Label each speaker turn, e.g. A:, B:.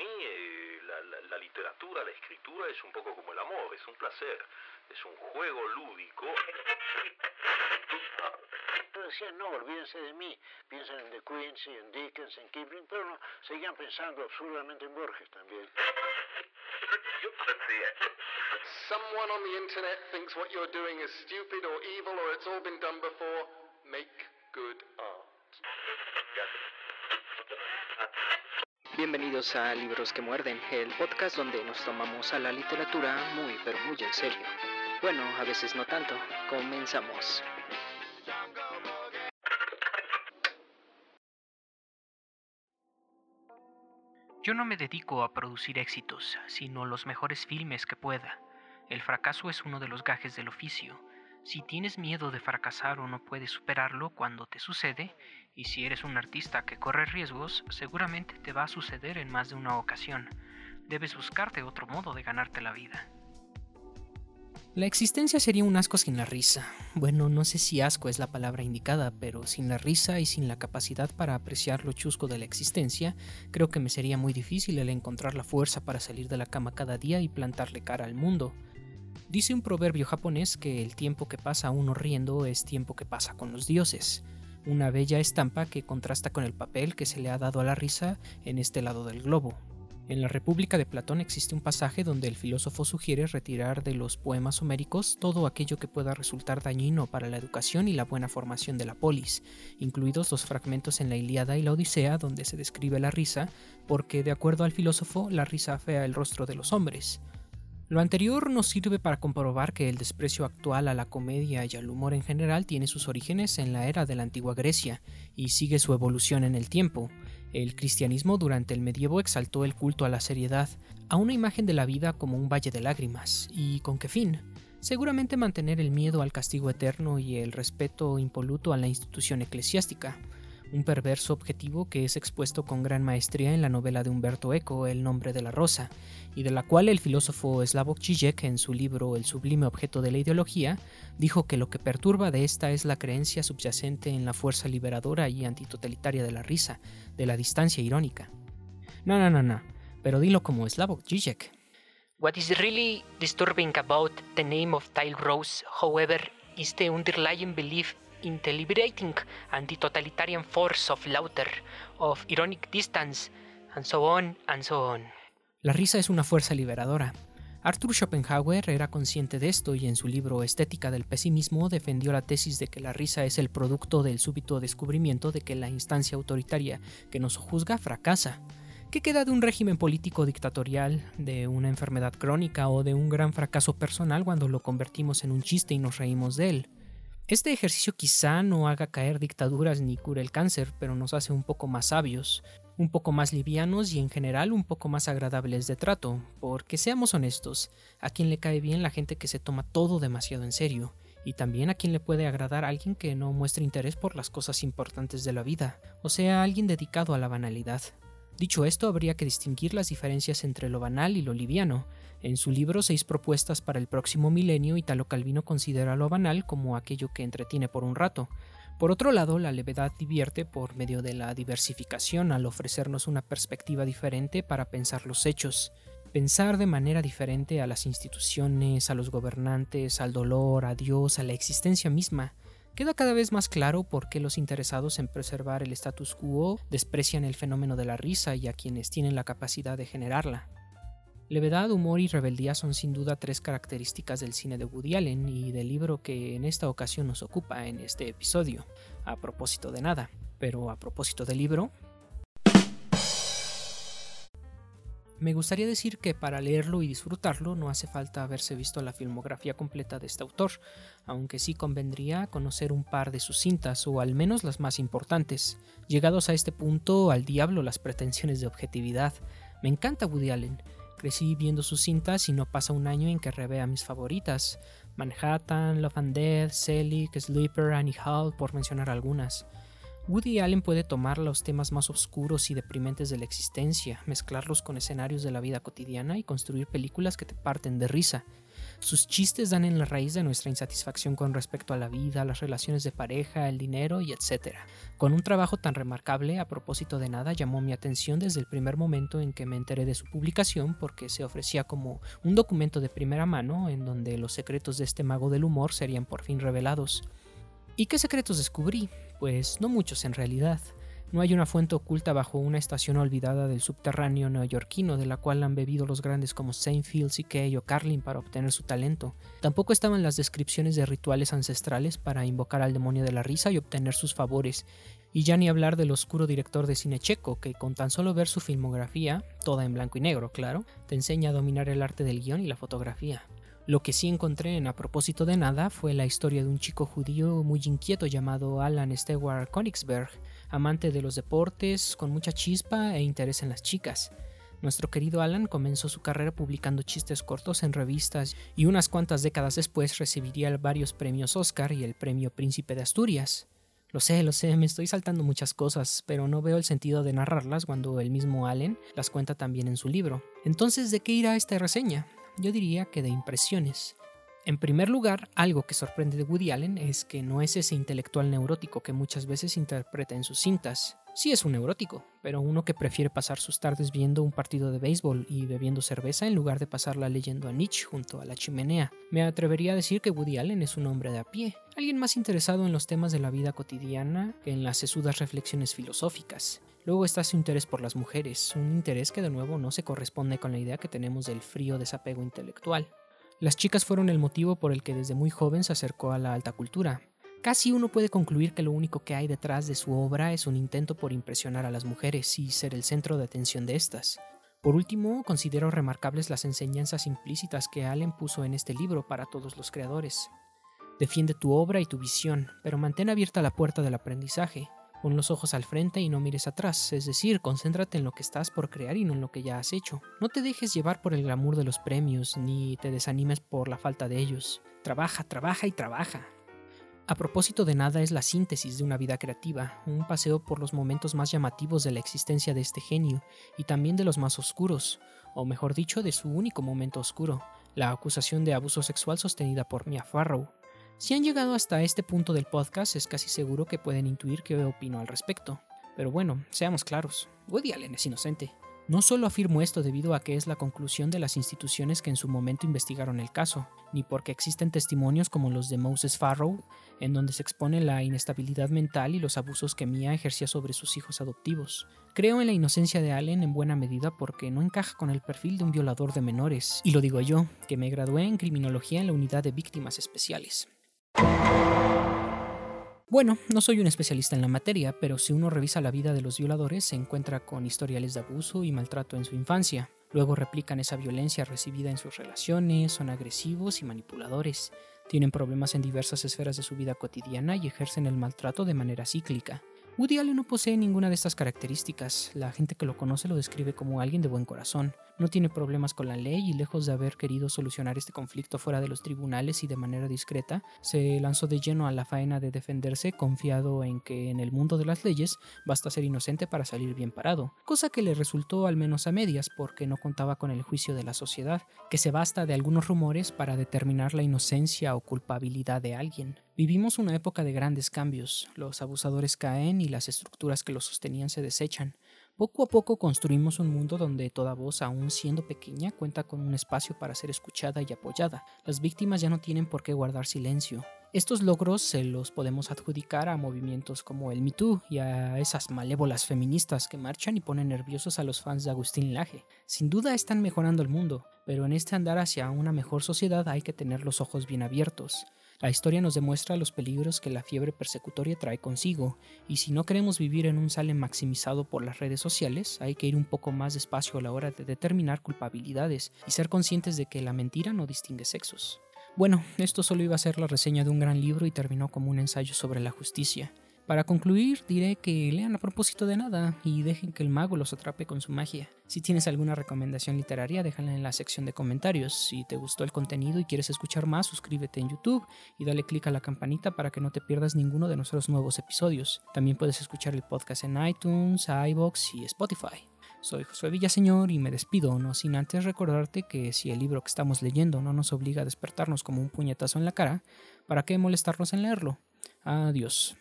A: mí eh, la, literatura, la escritura es un poco como el amor, es un placer, es un juego lúdico.
B: Decían, no, olvídense de mí, piensen en De Quincy, en Dickens, en Kipling, pero no, seguían pensando absurdamente en Borges también.
C: Someone on the internet thinks what you're doing is stupid or evil or it's all been done before. Make good art.
D: Bienvenidos a Libros que Muerden, el podcast donde nos tomamos a la literatura muy pero muy en serio. Bueno, a veces no tanto. Comenzamos. Yo no me dedico a producir éxitos, sino los mejores filmes que pueda. El fracaso es uno de los gajes del oficio. Si tienes miedo de fracasar o no puedes superarlo cuando te sucede, y si eres un artista que corre riesgos, seguramente te va a suceder en más de una ocasión. Debes buscarte otro modo de ganarte la vida. La existencia sería un asco sin la risa. Bueno, no sé si asco es la palabra indicada, pero sin la risa y sin la capacidad para apreciar lo chusco de la existencia, creo que me sería muy difícil el encontrar la fuerza para salir de la cama cada día y plantarle cara al mundo. Dice un proverbio japonés que el tiempo que pasa uno riendo es tiempo que pasa con los dioses, una bella estampa que contrasta con el papel que se le ha dado a la risa en este lado del globo. En la República de Platón existe un pasaje donde el filósofo sugiere retirar de los poemas homéricos todo aquello que pueda resultar dañino para la educación y la buena formación de la polis, incluidos los fragmentos en la Ilíada y la Odisea donde se describe la risa, porque de acuerdo al filósofo la risa afea el rostro de los hombres. Lo anterior nos sirve para comprobar que el desprecio actual a la comedia y al humor en general tiene sus orígenes en la era de la antigua Grecia y sigue su evolución en el tiempo. El cristianismo durante el medievo exaltó el culto a la seriedad, a una imagen de la vida como un valle de lágrimas, y con qué fin? Seguramente mantener el miedo al castigo eterno y el respeto impoluto a la institución eclesiástica un perverso objetivo que es expuesto con gran maestría en la novela de Humberto Eco, El nombre de la rosa, y de la cual el filósofo Slavoj Žižek en su libro El sublime objeto de la ideología dijo que lo que perturba de esta es la creencia subyacente en la fuerza liberadora y antitotalitaria de la risa, de la distancia irónica. No, no, no, no, pero dilo como Slavoj Žižek. What is really disturbing about the name of Tile Rose, however, is the underlying belief force of of ironic distance, and so on and so on. La risa es una fuerza liberadora. Arthur Schopenhauer era consciente de esto y en su libro Estética del Pesimismo defendió la tesis de que la risa es el producto del súbito descubrimiento de que la instancia autoritaria que nos juzga fracasa. ¿Qué queda de un régimen político dictatorial, de una enfermedad crónica o de un gran fracaso personal cuando lo convertimos en un chiste y nos reímos de él? Este ejercicio quizá no haga caer dictaduras ni cure el cáncer, pero nos hace un poco más sabios, un poco más livianos y en general un poco más agradables de trato, porque seamos honestos, a quien le cae bien la gente que se toma todo demasiado en serio, y también a quien le puede agradar alguien que no muestre interés por las cosas importantes de la vida, o sea, alguien dedicado a la banalidad. Dicho esto, habría que distinguir las diferencias entre lo banal y lo liviano, en su libro Seis propuestas para el próximo milenio, Italo Calvino considera lo banal como aquello que entretiene por un rato. Por otro lado, la levedad divierte por medio de la diversificación al ofrecernos una perspectiva diferente para pensar los hechos, pensar de manera diferente a las instituciones, a los gobernantes, al dolor, a Dios, a la existencia misma. Queda cada vez más claro por qué los interesados en preservar el status quo desprecian el fenómeno de la risa y a quienes tienen la capacidad de generarla. Levedad, humor y rebeldía son sin duda tres características del cine de Woody Allen y del libro que en esta ocasión nos ocupa en este episodio. A propósito de nada, pero a propósito del libro, Me gustaría decir que para leerlo y disfrutarlo no hace falta haberse visto la filmografía completa de este autor, aunque sí convendría conocer un par de sus cintas o al menos las más importantes. Llegados a este punto, al diablo las pretensiones de objetividad. Me encanta Woody Allen, Crecí viendo sus cintas y no pasa un año en que revea mis favoritas. Manhattan, Love and Death, Selig, Sleeper, Annie Hall, por mencionar algunas. Woody Allen puede tomar los temas más oscuros y deprimentes de la existencia, mezclarlos con escenarios de la vida cotidiana y construir películas que te parten de risa. Sus chistes dan en la raíz de nuestra insatisfacción con respecto a la vida, las relaciones de pareja, el dinero y etc. Con un trabajo tan remarcable, a propósito de nada, llamó mi atención desde el primer momento en que me enteré de su publicación porque se ofrecía como un documento de primera mano en donde los secretos de este mago del humor serían por fin revelados. ¿Y qué secretos descubrí? Pues no muchos en realidad. No hay una fuente oculta bajo una estación olvidada del subterráneo neoyorquino de la cual han bebido los grandes como Seinfeld, C.K. o Carlin para obtener su talento. Tampoco estaban las descripciones de rituales ancestrales para invocar al demonio de la risa y obtener sus favores. Y ya ni hablar del oscuro director de cine checo, que con tan solo ver su filmografía, toda en blanco y negro, claro, te enseña a dominar el arte del guion y la fotografía. Lo que sí encontré en A propósito de nada fue la historia de un chico judío muy inquieto llamado Alan Stewart Königsberg, amante de los deportes, con mucha chispa e interés en las chicas. Nuestro querido Alan comenzó su carrera publicando chistes cortos en revistas y unas cuantas décadas después recibiría varios premios Oscar y el premio Príncipe de Asturias. Lo sé, lo sé, me estoy saltando muchas cosas, pero no veo el sentido de narrarlas cuando el mismo Allen las cuenta también en su libro. Entonces, ¿de qué irá esta reseña? Yo diría que de impresiones. En primer lugar, algo que sorprende de Woody Allen es que no es ese intelectual neurótico que muchas veces interpreta en sus cintas. Sí es un neurótico, pero uno que prefiere pasar sus tardes viendo un partido de béisbol y bebiendo cerveza en lugar de pasarla leyendo a Nietzsche junto a la chimenea. Me atrevería a decir que Woody Allen es un hombre de a pie, alguien más interesado en los temas de la vida cotidiana que en las sesudas reflexiones filosóficas. Luego está su interés por las mujeres, un interés que de nuevo no se corresponde con la idea que tenemos del frío desapego intelectual. Las chicas fueron el motivo por el que desde muy joven se acercó a la alta cultura. Casi uno puede concluir que lo único que hay detrás de su obra es un intento por impresionar a las mujeres y ser el centro de atención de estas. Por último, considero remarcables las enseñanzas implícitas que Allen puso en este libro para todos los creadores. Defiende tu obra y tu visión, pero mantén abierta la puerta del aprendizaje. Pon los ojos al frente y no mires atrás, es decir, concéntrate en lo que estás por crear y no en lo que ya has hecho. No te dejes llevar por el glamour de los premios, ni te desanimes por la falta de ellos. Trabaja, trabaja y trabaja. A propósito de nada es la síntesis de una vida creativa, un paseo por los momentos más llamativos de la existencia de este genio y también de los más oscuros, o mejor dicho, de su único momento oscuro, la acusación de abuso sexual sostenida por Mia Farrow. Si han llegado hasta este punto del podcast, es casi seguro que pueden intuir qué opino al respecto. Pero bueno, seamos claros, Woody Allen es inocente. No solo afirmo esto debido a que es la conclusión de las instituciones que en su momento investigaron el caso, ni porque existen testimonios como los de Moses Farrow, en donde se expone la inestabilidad mental y los abusos que Mia ejercía sobre sus hijos adoptivos. Creo en la inocencia de Allen en buena medida porque no encaja con el perfil de un violador de menores, y lo digo yo, que me gradué en criminología en la unidad de víctimas especiales. Bueno, no soy un especialista en la materia, pero si uno revisa la vida de los violadores se encuentra con historiales de abuso y maltrato en su infancia. Luego replican esa violencia recibida en sus relaciones, son agresivos y manipuladores. Tienen problemas en diversas esferas de su vida cotidiana y ejercen el maltrato de manera cíclica. Woody Allen no posee ninguna de estas características. La gente que lo conoce lo describe como alguien de buen corazón. No tiene problemas con la ley y lejos de haber querido solucionar este conflicto fuera de los tribunales y de manera discreta, se lanzó de lleno a la faena de defenderse confiado en que en el mundo de las leyes basta ser inocente para salir bien parado, cosa que le resultó al menos a medias porque no contaba con el juicio de la sociedad, que se basta de algunos rumores para determinar la inocencia o culpabilidad de alguien. Vivimos una época de grandes cambios, los abusadores caen y las estructuras que los sostenían se desechan. Poco a poco construimos un mundo donde toda voz, aun siendo pequeña, cuenta con un espacio para ser escuchada y apoyada. Las víctimas ya no tienen por qué guardar silencio. Estos logros se los podemos adjudicar a movimientos como el Me Too y a esas malévolas feministas que marchan y ponen nerviosos a los fans de Agustín Laje. Sin duda están mejorando el mundo, pero en este andar hacia una mejor sociedad hay que tener los ojos bien abiertos. La historia nos demuestra los peligros que la fiebre persecutoria trae consigo, y si no queremos vivir en un sale maximizado por las redes sociales, hay que ir un poco más despacio a la hora de determinar culpabilidades y ser conscientes de que la mentira no distingue sexos. Bueno, esto solo iba a ser la reseña de un gran libro y terminó como un ensayo sobre la justicia. Para concluir, diré que lean a propósito de nada y dejen que el mago los atrape con su magia. Si tienes alguna recomendación literaria, déjala en la sección de comentarios. Si te gustó el contenido y quieres escuchar más, suscríbete en YouTube y dale click a la campanita para que no te pierdas ninguno de nuestros nuevos episodios. También puedes escuchar el podcast en iTunes, iBox y Spotify. Soy Josué Villaseñor y me despido, no sin antes recordarte que si el libro que estamos leyendo no nos obliga a despertarnos como un puñetazo en la cara, ¿para qué molestarnos en leerlo? Adiós.